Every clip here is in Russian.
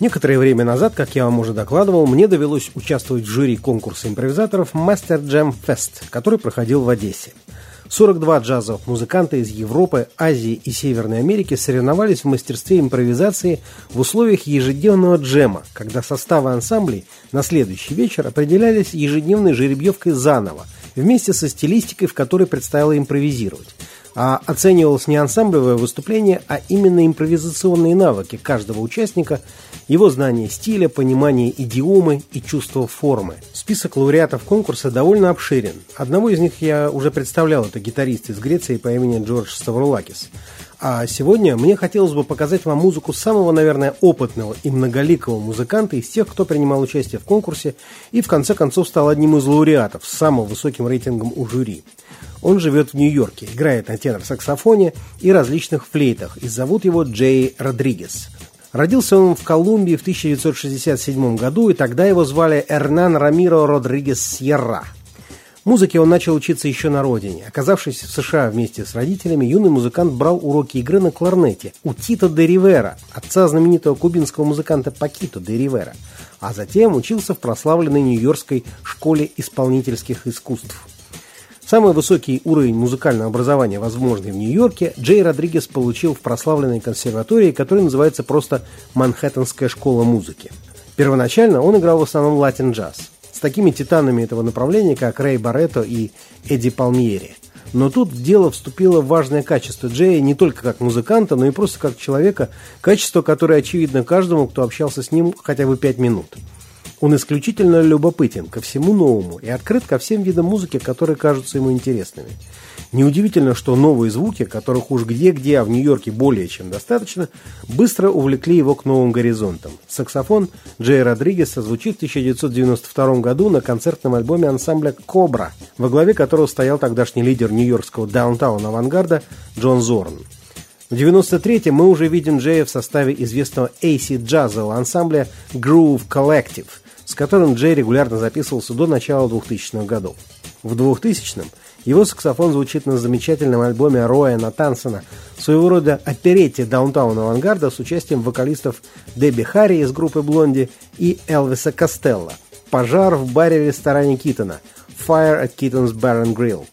Некоторое время назад, как я вам уже докладывал, мне довелось участвовать в жюри конкурса импровизаторов Master Jam Fest, который проходил в Одессе. 42 джазовых музыканта из Европы, Азии и Северной Америки соревновались в мастерстве импровизации в условиях ежедневного джема, когда составы ансамблей на следующий вечер определялись ежедневной жеребьевкой заново, вместе со стилистикой, в которой предстояло импровизировать. А оценивалось не ансамблевое выступление, а именно импровизационные навыки каждого участника, его знание стиля, понимание идиомы и чувство формы. Список лауреатов конкурса довольно обширен. Одного из них я уже представлял, это гитарист из Греции по имени Джордж Ставрулакис. А сегодня мне хотелось бы показать вам музыку самого, наверное, опытного и многоликого музыканта из тех, кто принимал участие в конкурсе и в конце концов стал одним из лауреатов с самым высоким рейтингом у жюри. Он живет в Нью-Йорке, играет на тенор-саксофоне и различных флейтах, и зовут его Джей Родригес. Родился он в Колумбии в 1967 году, и тогда его звали Эрнан Рамиро Родригес Сьерра. Музыке он начал учиться еще на родине. Оказавшись в США вместе с родителями, юный музыкант брал уроки игры на кларнете у Тита де Ривера, отца знаменитого кубинского музыканта Пакито де Ривера, а затем учился в прославленной Нью-Йоркской школе исполнительских искусств. Самый высокий уровень музыкального образования, возможный в Нью-Йорке, Джей Родригес получил в прославленной консерватории, которая называется просто «Манхэттенская школа музыки». Первоначально он играл в основном латин-джаз, с такими титанами этого направления, как Рэй Барретто и Эдди Палмьери. Но тут в дело вступило важное качество Джея не только как музыканта, но и просто как человека, качество, которое очевидно каждому, кто общался с ним хотя бы пять минут – он исключительно любопытен ко всему новому и открыт ко всем видам музыки, которые кажутся ему интересными. Неудивительно, что новые звуки, которых уж где-где, а в Нью-Йорке более чем достаточно, быстро увлекли его к новым горизонтам. Саксофон Джей Родригеса звучит в 1992 году на концертном альбоме ансамбля «Кобра», во главе которого стоял тогдашний лидер нью-йоркского даунтаун-авангарда Джон Зорн. В 93-м мы уже видим Джея в составе известного AC джазового ансамбля Groove Collective – с которым Джей регулярно записывался до начала 2000-х годов. В 2000-м его саксофон звучит на замечательном альбоме Роя Натансона, своего рода оперетте даунтаун авангарда с участием вокалистов Дебби Харри из группы Блонди и Элвиса Костелло. «Пожар в баре-ресторане Китона» «Fire at Kitton's Bar and Grill».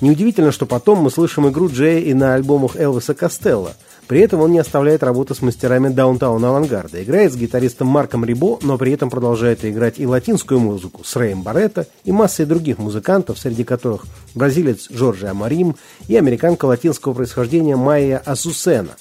Неудивительно, что потом мы слышим игру Джея и на альбомах Элвиса Костелло – при этом он не оставляет работу с мастерами даунтауна авангарда. Играет с гитаристом Марком Рибо, но при этом продолжает играть и латинскую музыку с Рэем Барретто и массой других музыкантов, среди которых бразилец Джорджи Амарим и американка латинского происхождения Майя Асусена.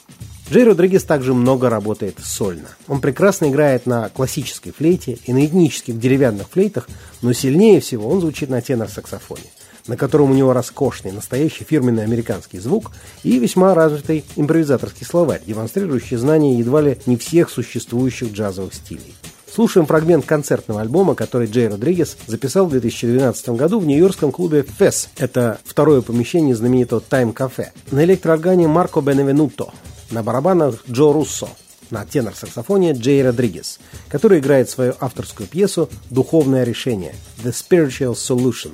Джей Родригес также много работает сольно. Он прекрасно играет на классической флейте и на этнических деревянных флейтах, но сильнее всего он звучит на тенор-саксофоне на котором у него роскошный, настоящий фирменный американский звук и весьма развитый импровизаторский словарь, демонстрирующий знания едва ли не всех существующих джазовых стилей. Слушаем фрагмент концертного альбома, который Джей Родригес записал в 2012 году в нью-йоркском клубе FES. Это второе помещение знаменитого Time Cafe. На электрооргане Марко Беневенуто, на барабанах Джо Руссо, на тенор-саксофоне Джей Родригес, который играет свою авторскую пьесу «Духовное решение» – «The Spiritual Solution».